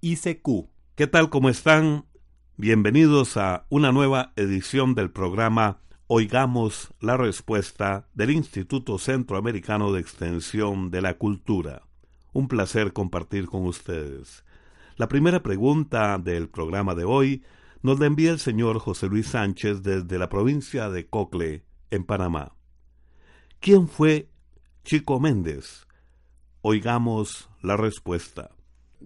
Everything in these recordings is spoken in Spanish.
ICQ. ¿Qué tal? ¿Cómo están? Bienvenidos a una nueva edición del programa Oigamos la Respuesta del Instituto Centroamericano de Extensión de la Cultura. Un placer compartir con ustedes. La primera pregunta del programa de hoy nos la envía el señor José Luis Sánchez desde la provincia de Cocle, en Panamá. ¿Quién fue Chico Méndez? Oigamos la respuesta.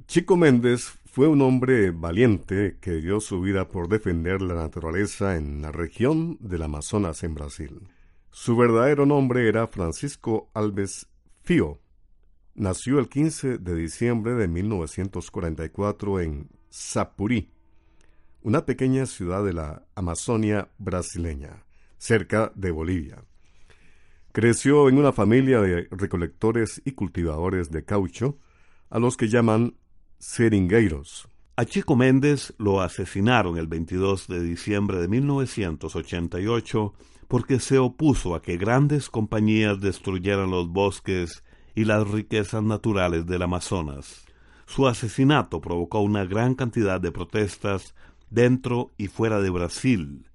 Chico Méndez fue un hombre valiente que dio su vida por defender la naturaleza en la región del Amazonas en Brasil. Su verdadero nombre era Francisco Alves Fío. Nació el 15 de diciembre de 1944 en Sapurí, una pequeña ciudad de la Amazonia brasileña, cerca de Bolivia. Creció en una familia de recolectores y cultivadores de caucho, a los que llaman seringueiros. A Chico Méndez lo asesinaron el 22 de diciembre de 1988 porque se opuso a que grandes compañías destruyeran los bosques y las riquezas naturales del Amazonas. Su asesinato provocó una gran cantidad de protestas dentro y fuera de Brasil.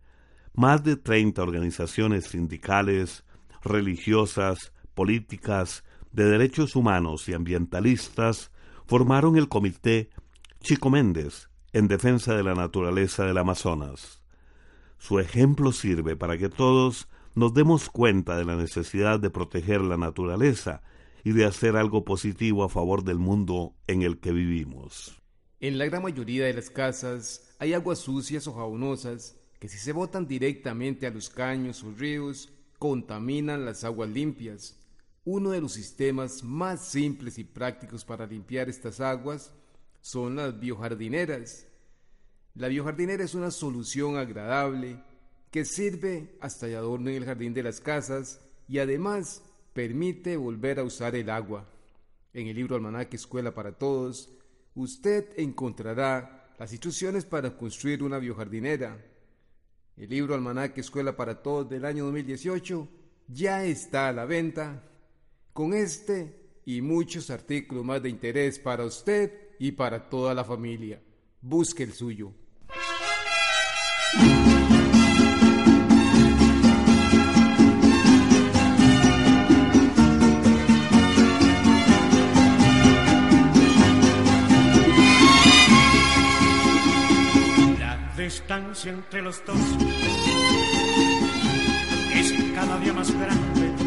Más de treinta organizaciones sindicales, religiosas, políticas, de derechos humanos y ambientalistas formaron el comité Chico Méndez en defensa de la naturaleza del Amazonas. Su ejemplo sirve para que todos nos demos cuenta de la necesidad de proteger la naturaleza y de hacer algo positivo a favor del mundo en el que vivimos. En la gran mayoría de las casas hay aguas sucias o jabonosas que si se botan directamente a los caños o ríos, contaminan las aguas limpias. Uno de los sistemas más simples y prácticos para limpiar estas aguas son las biojardineras. La biojardinera es una solución agradable que sirve hasta de adorno en el jardín de las casas y además permite volver a usar el agua. En el libro Almanaque Escuela para Todos, usted encontrará las instrucciones para construir una biojardinera. El libro Almanaque Escuela para Todos del año 2018 ya está a la venta con este y muchos artículos más de interés para usted y para toda la familia. Busque el suyo. distancia entre los dos es cada día más grande.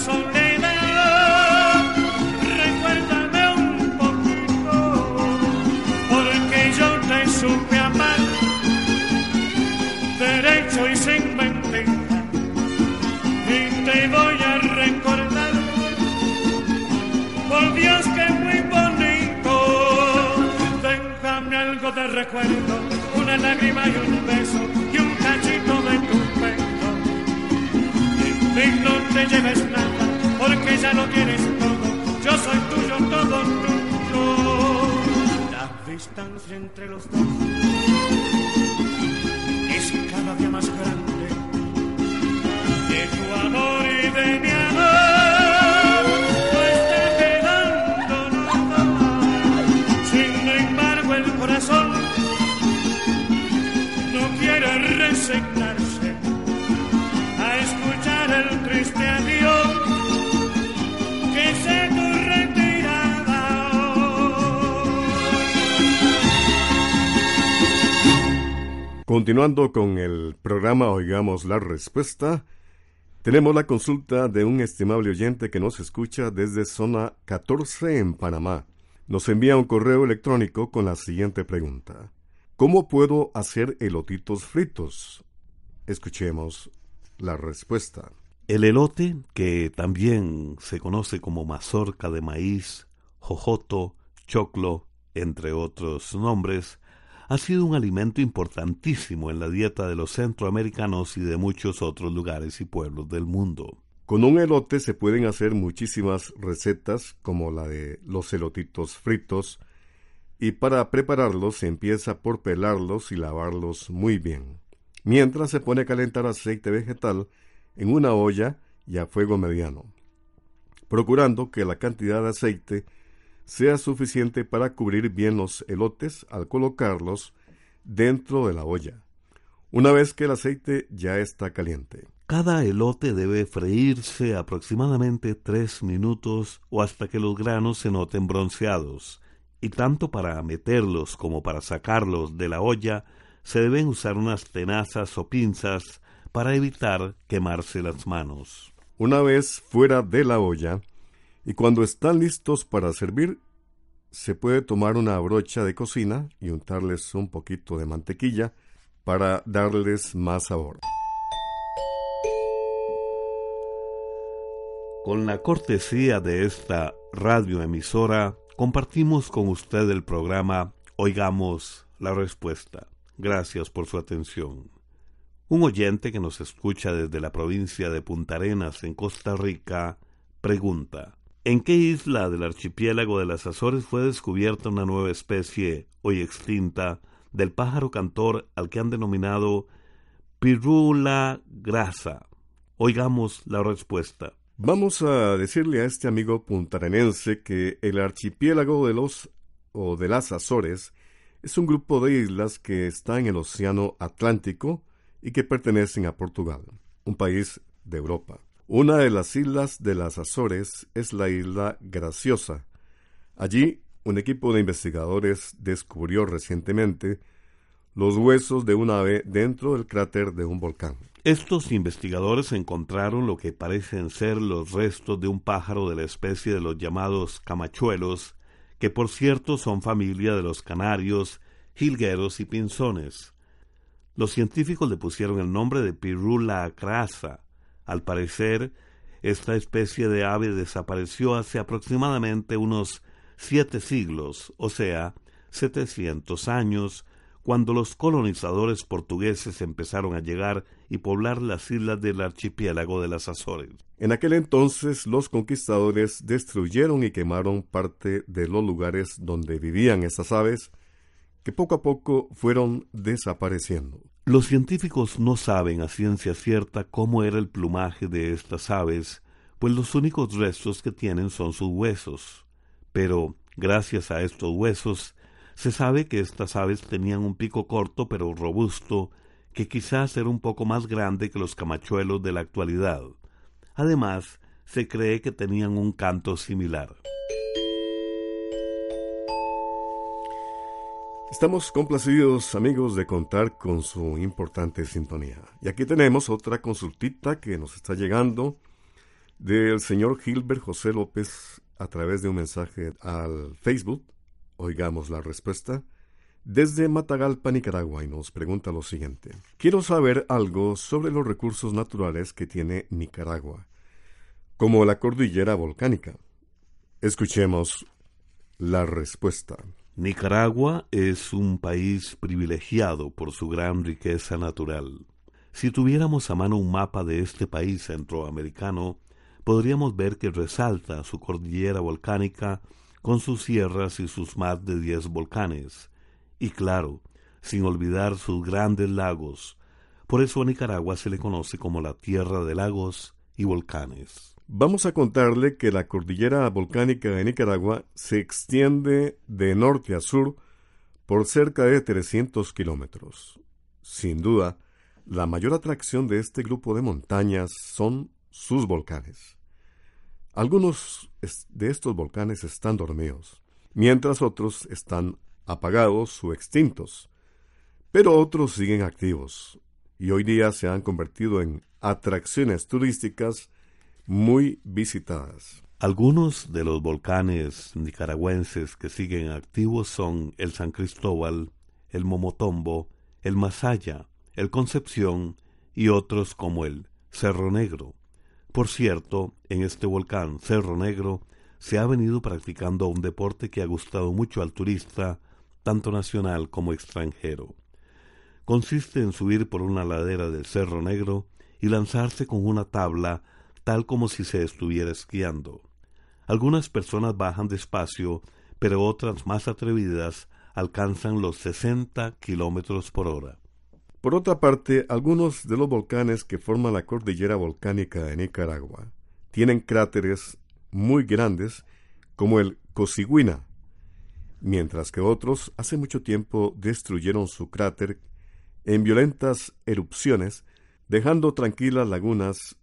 soledad, recuérdame un poquito, porque yo te supe amar, derecho y sin mentira, y te voy a recordar, por Dios que muy bonito, déjame algo de recuerdo, una lágrima y un beso, y un cachito de tu pecho. Y no te lleves ya lo tienes todo. Yo soy tuyo, todo tuyo. La distancia entre los dos es cada día más grande. De tu amor y de mi amor Continuando con el programa Oigamos la Respuesta, tenemos la consulta de un estimable oyente que nos escucha desde zona 14 en Panamá. Nos envía un correo electrónico con la siguiente pregunta. ¿Cómo puedo hacer elotitos fritos? Escuchemos la respuesta. El elote, que también se conoce como mazorca de maíz, jojoto, choclo, entre otros nombres, ha sido un alimento importantísimo en la dieta de los centroamericanos y de muchos otros lugares y pueblos del mundo. Con un elote se pueden hacer muchísimas recetas como la de los elotitos fritos y para prepararlos se empieza por pelarlos y lavarlos muy bien. Mientras se pone a calentar aceite vegetal en una olla y a fuego mediano, procurando que la cantidad de aceite sea suficiente para cubrir bien los elotes al colocarlos dentro de la olla, una vez que el aceite ya está caliente. Cada elote debe freírse aproximadamente tres minutos o hasta que los granos se noten bronceados, y tanto para meterlos como para sacarlos de la olla se deben usar unas tenazas o pinzas para evitar quemarse las manos. Una vez fuera de la olla, y cuando están listos para servir, se puede tomar una brocha de cocina y untarles un poquito de mantequilla para darles más sabor. Con la cortesía de esta radioemisora, compartimos con usted el programa Oigamos la Respuesta. Gracias por su atención. Un oyente que nos escucha desde la provincia de Punta Arenas, en Costa Rica, pregunta, ¿en qué isla del archipiélago de las Azores fue descubierta una nueva especie, hoy extinta, del pájaro cantor al que han denominado pirula grasa? Oigamos la respuesta. Vamos a decirle a este amigo puntarenense que el archipiélago de los o de las Azores es un grupo de islas que está en el Océano Atlántico y que pertenecen a Portugal, un país de Europa. Una de las islas de las Azores es la isla Graciosa. Allí, un equipo de investigadores descubrió recientemente los huesos de un ave dentro del cráter de un volcán. Estos investigadores encontraron lo que parecen ser los restos de un pájaro de la especie de los llamados camachuelos, que por cierto son familia de los canarios, jilgueros y pinzones. Los científicos le pusieron el nombre de Pirula acrasa. Al parecer, esta especie de ave desapareció hace aproximadamente unos siete siglos, o sea, setecientos años, cuando los colonizadores portugueses empezaron a llegar y poblar las islas del archipiélago de las Azores. En aquel entonces los conquistadores destruyeron y quemaron parte de los lugares donde vivían esas aves, que poco a poco fueron desapareciendo. Los científicos no saben a ciencia cierta cómo era el plumaje de estas aves, pues los únicos restos que tienen son sus huesos. Pero, gracias a estos huesos, se sabe que estas aves tenían un pico corto pero robusto, que quizás era un poco más grande que los camachuelos de la actualidad. Además, se cree que tenían un canto similar. Estamos complacidos, amigos, de contar con su importante sintonía. Y aquí tenemos otra consultita que nos está llegando del señor Gilbert José López a través de un mensaje al Facebook. Oigamos la respuesta. Desde Matagalpa, Nicaragua, y nos pregunta lo siguiente. Quiero saber algo sobre los recursos naturales que tiene Nicaragua, como la cordillera volcánica. Escuchemos la respuesta. Nicaragua es un país privilegiado por su gran riqueza natural. Si tuviéramos a mano un mapa de este país centroamericano, podríamos ver que resalta su cordillera volcánica con sus sierras y sus más de diez volcanes, y claro, sin olvidar sus grandes lagos. Por eso a Nicaragua se le conoce como la tierra de lagos y volcanes. Vamos a contarle que la cordillera volcánica de Nicaragua se extiende de norte a sur por cerca de 300 kilómetros. Sin duda, la mayor atracción de este grupo de montañas son sus volcanes. Algunos de estos volcanes están dormidos, mientras otros están apagados o extintos. Pero otros siguen activos y hoy día se han convertido en atracciones turísticas muy visitadas. Algunos de los volcanes nicaragüenses que siguen activos son el San Cristóbal, el Momotombo, el Masaya, el Concepción y otros como el Cerro Negro. Por cierto, en este volcán Cerro Negro se ha venido practicando un deporte que ha gustado mucho al turista, tanto nacional como extranjero. Consiste en subir por una ladera del Cerro Negro y lanzarse con una tabla tal como si se estuviera esquiando. Algunas personas bajan despacio, pero otras más atrevidas alcanzan los 60 kilómetros por hora. Por otra parte, algunos de los volcanes que forman la cordillera volcánica de Nicaragua tienen cráteres muy grandes como el Cosigüina, mientras que otros hace mucho tiempo destruyeron su cráter en violentas erupciones, dejando tranquilas lagunas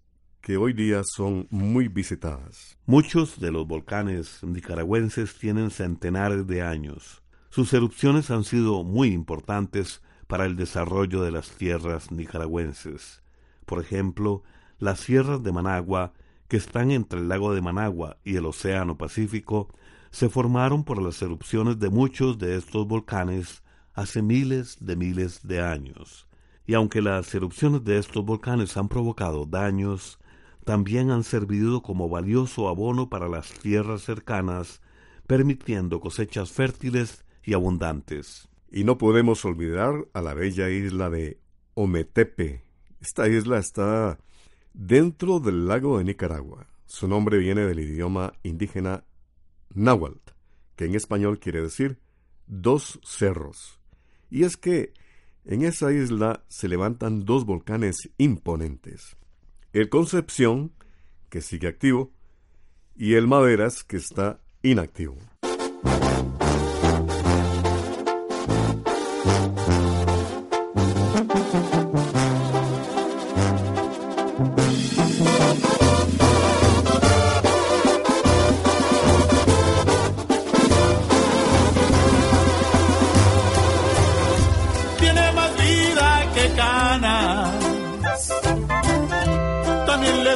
que hoy día son muy visitadas. Muchos de los volcanes nicaragüenses tienen centenares de años. Sus erupciones han sido muy importantes para el desarrollo de las tierras nicaragüenses. Por ejemplo, las sierras de Managua, que están entre el lago de Managua y el Océano Pacífico, se formaron por las erupciones de muchos de estos volcanes hace miles de miles de años. Y aunque las erupciones de estos volcanes han provocado daños, también han servido como valioso abono para las tierras cercanas, permitiendo cosechas fértiles y abundantes. Y no podemos olvidar a la bella isla de Ometepe. Esta isla está dentro del lago de Nicaragua. Su nombre viene del idioma indígena náhuatl, que en español quiere decir dos cerros. Y es que en esa isla se levantan dos volcanes imponentes el Concepción, que sigue activo, y el Maderas, que está inactivo.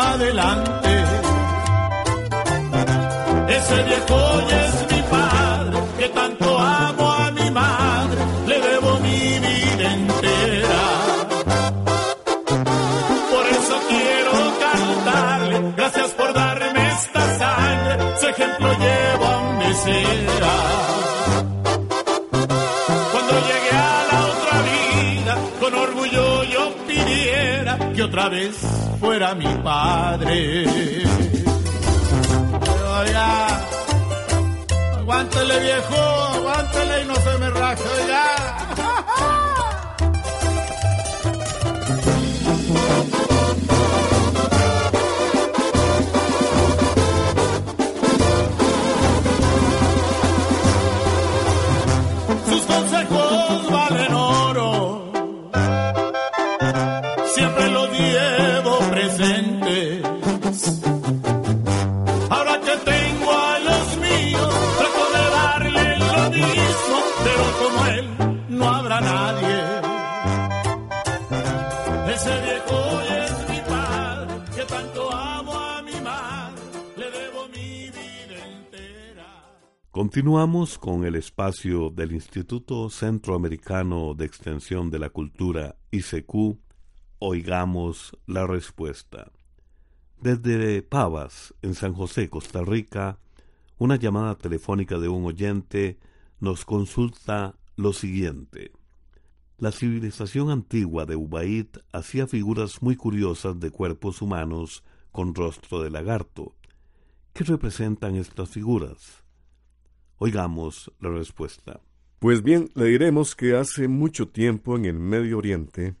adelante. Ese viejo ya es mi padre, que tanto amo a mi madre, le debo mi vida entera. Por eso quiero cantarle, gracias por darme esta sangre, su ejemplo llevo a donde sea. Cuando llegue a la otra vida, con orgullo yo pidiera que otra vez fuera mi padre. Oiga, aguántele viejo, aguántele y no se me raje. Sus consejos valen oro, Continuamos con el espacio del Instituto Centroamericano de Extensión de la Cultura, ICQ. Oigamos la respuesta. Desde Pavas, en San José, Costa Rica, una llamada telefónica de un oyente nos consulta lo siguiente. La civilización antigua de Ubaid hacía figuras muy curiosas de cuerpos humanos con rostro de lagarto. ¿Qué representan estas figuras? Oigamos la respuesta. Pues bien, le diremos que hace mucho tiempo en el Medio Oriente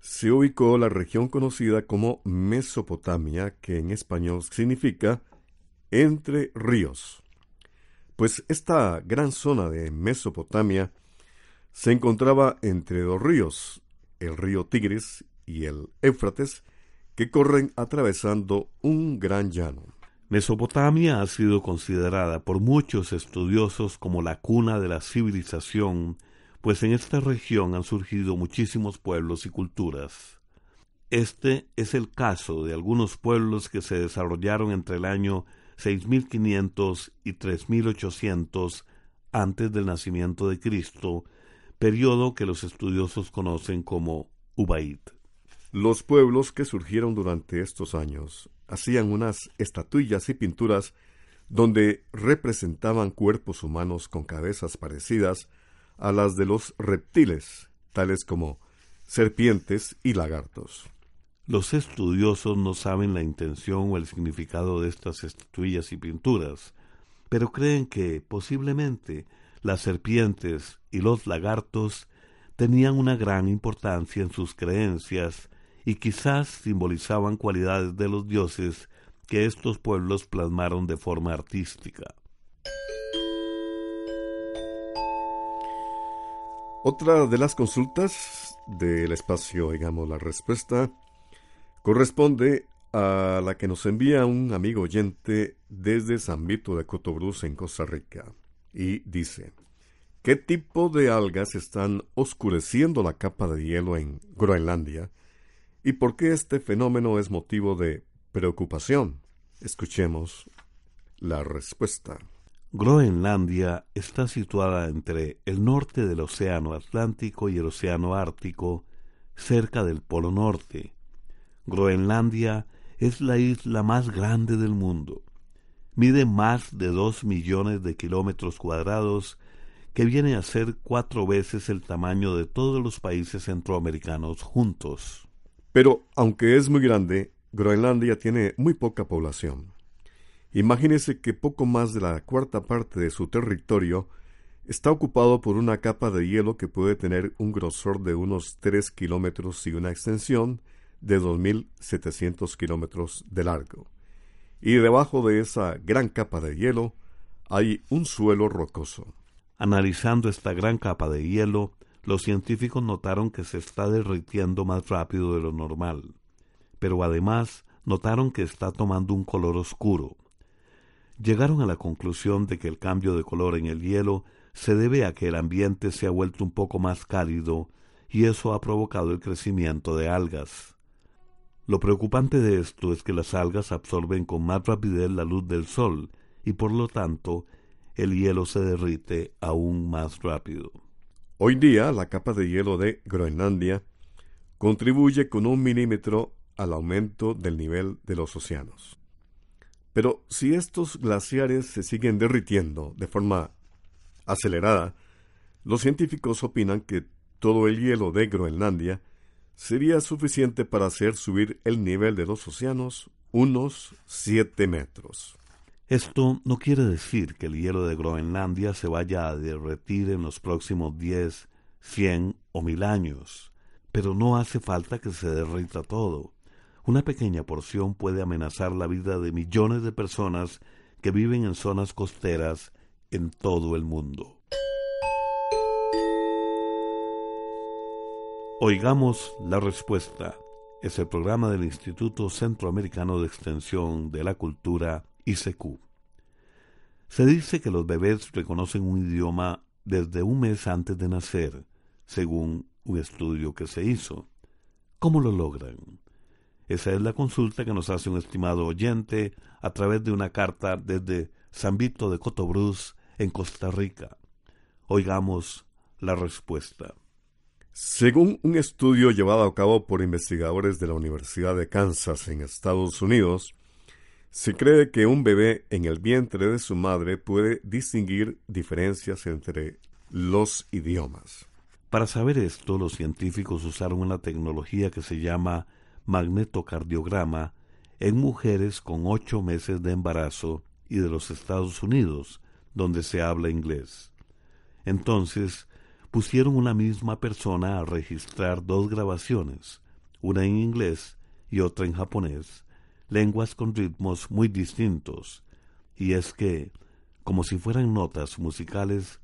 se ubicó la región conocida como Mesopotamia, que en español significa entre ríos. Pues esta gran zona de Mesopotamia se encontraba entre dos ríos, el río Tigris y el Éufrates, que corren atravesando un gran llano. Mesopotamia ha sido considerada por muchos estudiosos como la cuna de la civilización, pues en esta región han surgido muchísimos pueblos y culturas. Este es el caso de algunos pueblos que se desarrollaron entre el año 6500 y 3800 antes del nacimiento de Cristo, periodo que los estudiosos conocen como Ubaid. Los pueblos que surgieron durante estos años hacían unas estatuillas y pinturas donde representaban cuerpos humanos con cabezas parecidas a las de los reptiles, tales como serpientes y lagartos. Los estudiosos no saben la intención o el significado de estas estatuillas y pinturas, pero creen que posiblemente las serpientes y los lagartos tenían una gran importancia en sus creencias y quizás simbolizaban cualidades de los dioses que estos pueblos plasmaron de forma artística. Otra de las consultas del espacio, digamos, la respuesta, corresponde a la que nos envía un amigo oyente desde San Vito de Cotobruz en Costa Rica y dice, ¿qué tipo de algas están oscureciendo la capa de hielo en Groenlandia? ¿Y por qué este fenómeno es motivo de preocupación? Escuchemos la respuesta. Groenlandia está situada entre el norte del Océano Atlántico y el Océano Ártico, cerca del Polo Norte. Groenlandia es la isla más grande del mundo. Mide más de dos millones de kilómetros cuadrados, que viene a ser cuatro veces el tamaño de todos los países centroamericanos juntos. Pero, aunque es muy grande, Groenlandia tiene muy poca población. Imagínese que poco más de la cuarta parte de su territorio está ocupado por una capa de hielo que puede tener un grosor de unos 3 kilómetros y una extensión de 2.700 kilómetros de largo. Y debajo de esa gran capa de hielo hay un suelo rocoso. Analizando esta gran capa de hielo, los científicos notaron que se está derritiendo más rápido de lo normal, pero además notaron que está tomando un color oscuro. Llegaron a la conclusión de que el cambio de color en el hielo se debe a que el ambiente se ha vuelto un poco más cálido y eso ha provocado el crecimiento de algas. Lo preocupante de esto es que las algas absorben con más rapidez la luz del sol y por lo tanto el hielo se derrite aún más rápido. Hoy día la capa de hielo de Groenlandia contribuye con un milímetro al aumento del nivel de los océanos. Pero si estos glaciares se siguen derritiendo de forma acelerada, los científicos opinan que todo el hielo de Groenlandia sería suficiente para hacer subir el nivel de los océanos unos 7 metros. Esto no quiere decir que el hielo de Groenlandia se vaya a derretir en los próximos 10, 100 o mil años, pero no hace falta que se derrita todo. Una pequeña porción puede amenazar la vida de millones de personas que viven en zonas costeras en todo el mundo. Oigamos la respuesta. Es el programa del Instituto Centroamericano de Extensión de la Cultura Se dice que los bebés reconocen un idioma desde un mes antes de nacer, según un estudio que se hizo. ¿Cómo lo logran? Esa es la consulta que nos hace un estimado oyente a través de una carta desde San Vito de Cotobruz, en Costa Rica. Oigamos la respuesta. Según un estudio llevado a cabo por investigadores de la Universidad de Kansas en Estados Unidos, se cree que un bebé en el vientre de su madre puede distinguir diferencias entre los idiomas. Para saber esto, los científicos usaron una tecnología que se llama magnetocardiograma en mujeres con ocho meses de embarazo y de los Estados Unidos, donde se habla inglés. Entonces pusieron una misma persona a registrar dos grabaciones, una en inglés y otra en japonés, lenguas con ritmos muy distintos, y es que, como si fueran notas musicales,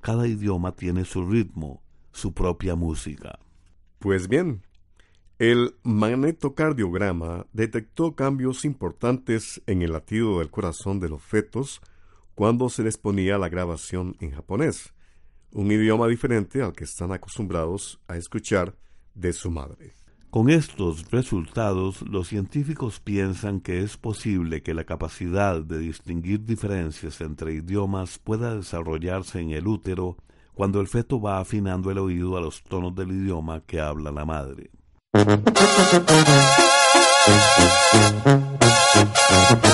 cada idioma tiene su ritmo, su propia música. Pues bien, el magnetocardiograma detectó cambios importantes en el latido del corazón de los fetos cuando se les ponía la grabación en japonés, un idioma diferente al que están acostumbrados a escuchar de su madre. Con estos resultados, los científicos piensan que es posible que la capacidad de distinguir diferencias entre idiomas pueda desarrollarse en el útero cuando el feto va afinando el oído a los tonos del idioma que habla la madre.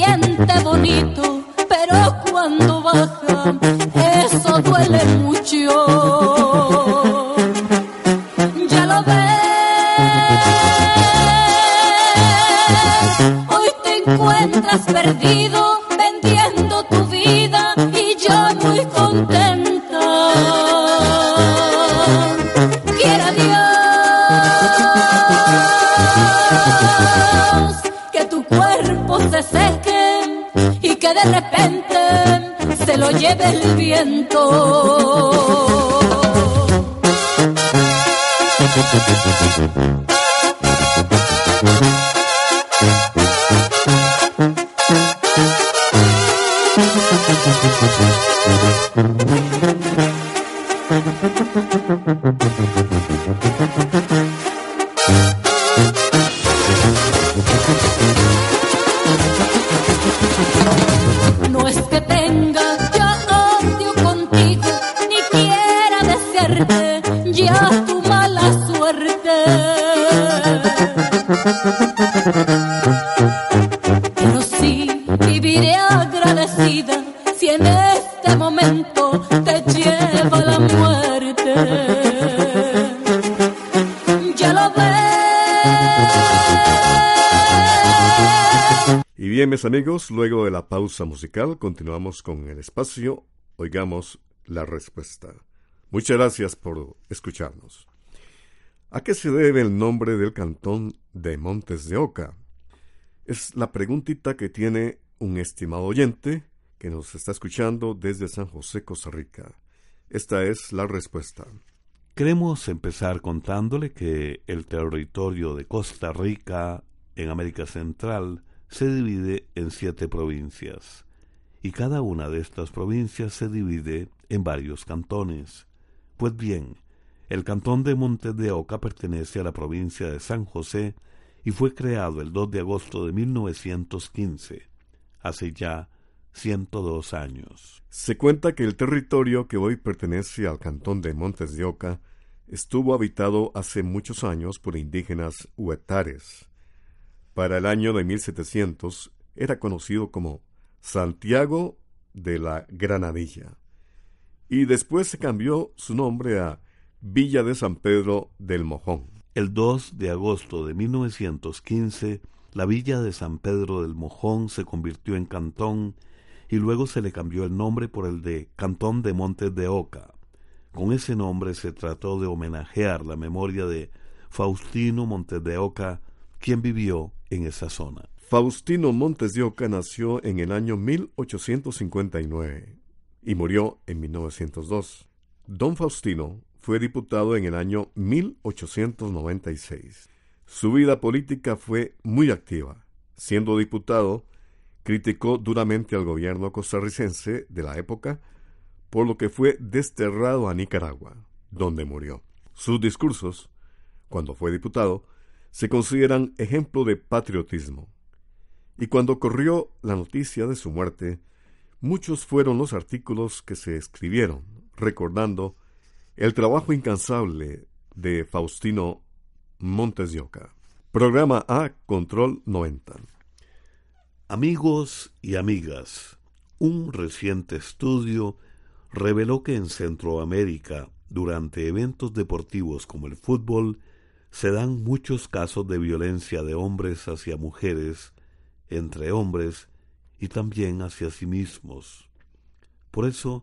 siente bonito, pero cuando baja eso duele mucho. Ya lo ves, hoy te encuentras perdido se lo lleve el viento. Pero sí viviré agradecida si en este momento te lleva la muerte. Ya lo. Y bien, mis amigos, luego de la pausa musical, continuamos con el espacio Oigamos la Respuesta. Muchas gracias por escucharnos. ¿A qué se debe el nombre del cantón de Montes de Oca? Es la preguntita que tiene un estimado oyente que nos está escuchando desde San José, Costa Rica. Esta es la respuesta. Queremos empezar contándole que el territorio de Costa Rica en América Central se divide en siete provincias y cada una de estas provincias se divide en varios cantones. Pues bien, el cantón de Montes de Oca pertenece a la provincia de San José y fue creado el 2 de agosto de 1915, hace ya 102 años. Se cuenta que el territorio que hoy pertenece al cantón de Montes de Oca estuvo habitado hace muchos años por indígenas huetares. Para el año de 1700 era conocido como Santiago de la Granadilla y después se cambió su nombre a Villa de San Pedro del Mojón. El 2 de agosto de 1915, la villa de San Pedro del Mojón se convirtió en cantón y luego se le cambió el nombre por el de Cantón de Montes de Oca. Con ese nombre se trató de homenajear la memoria de Faustino Montes de Oca, quien vivió en esa zona. Faustino Montes de Oca nació en el año 1859 y murió en 1902. Don Faustino fue diputado en el año 1896. Su vida política fue muy activa. Siendo diputado, criticó duramente al gobierno costarricense de la época, por lo que fue desterrado a Nicaragua, donde murió. Sus discursos, cuando fue diputado, se consideran ejemplo de patriotismo. Y cuando corrió la noticia de su muerte, muchos fueron los artículos que se escribieron, recordando el trabajo incansable de Faustino Montes. Programa A Control 90. Amigos y amigas, un reciente estudio reveló que en Centroamérica, durante eventos deportivos como el fútbol, se dan muchos casos de violencia de hombres hacia mujeres, entre hombres y también hacia sí mismos. Por eso,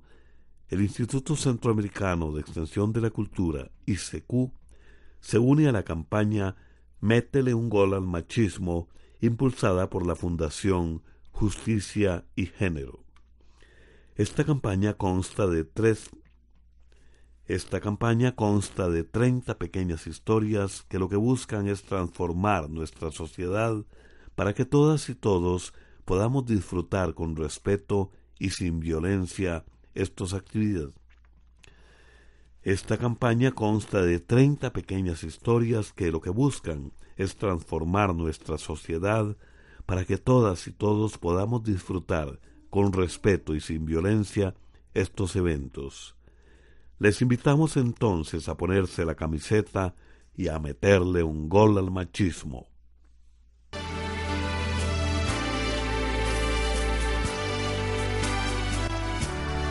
el Instituto Centroamericano de Extensión de la Cultura, ICQ, se une a la campaña Métele un gol al machismo, impulsada por la Fundación Justicia y Género. Esta campaña consta de tres esta campaña consta de 30 pequeñas historias que lo que buscan es transformar nuestra sociedad para que todas y todos podamos disfrutar con respeto y sin violencia estas actividades. Esta campaña consta de 30 pequeñas historias que lo que buscan es transformar nuestra sociedad para que todas y todos podamos disfrutar con respeto y sin violencia estos eventos. Les invitamos entonces a ponerse la camiseta y a meterle un gol al machismo.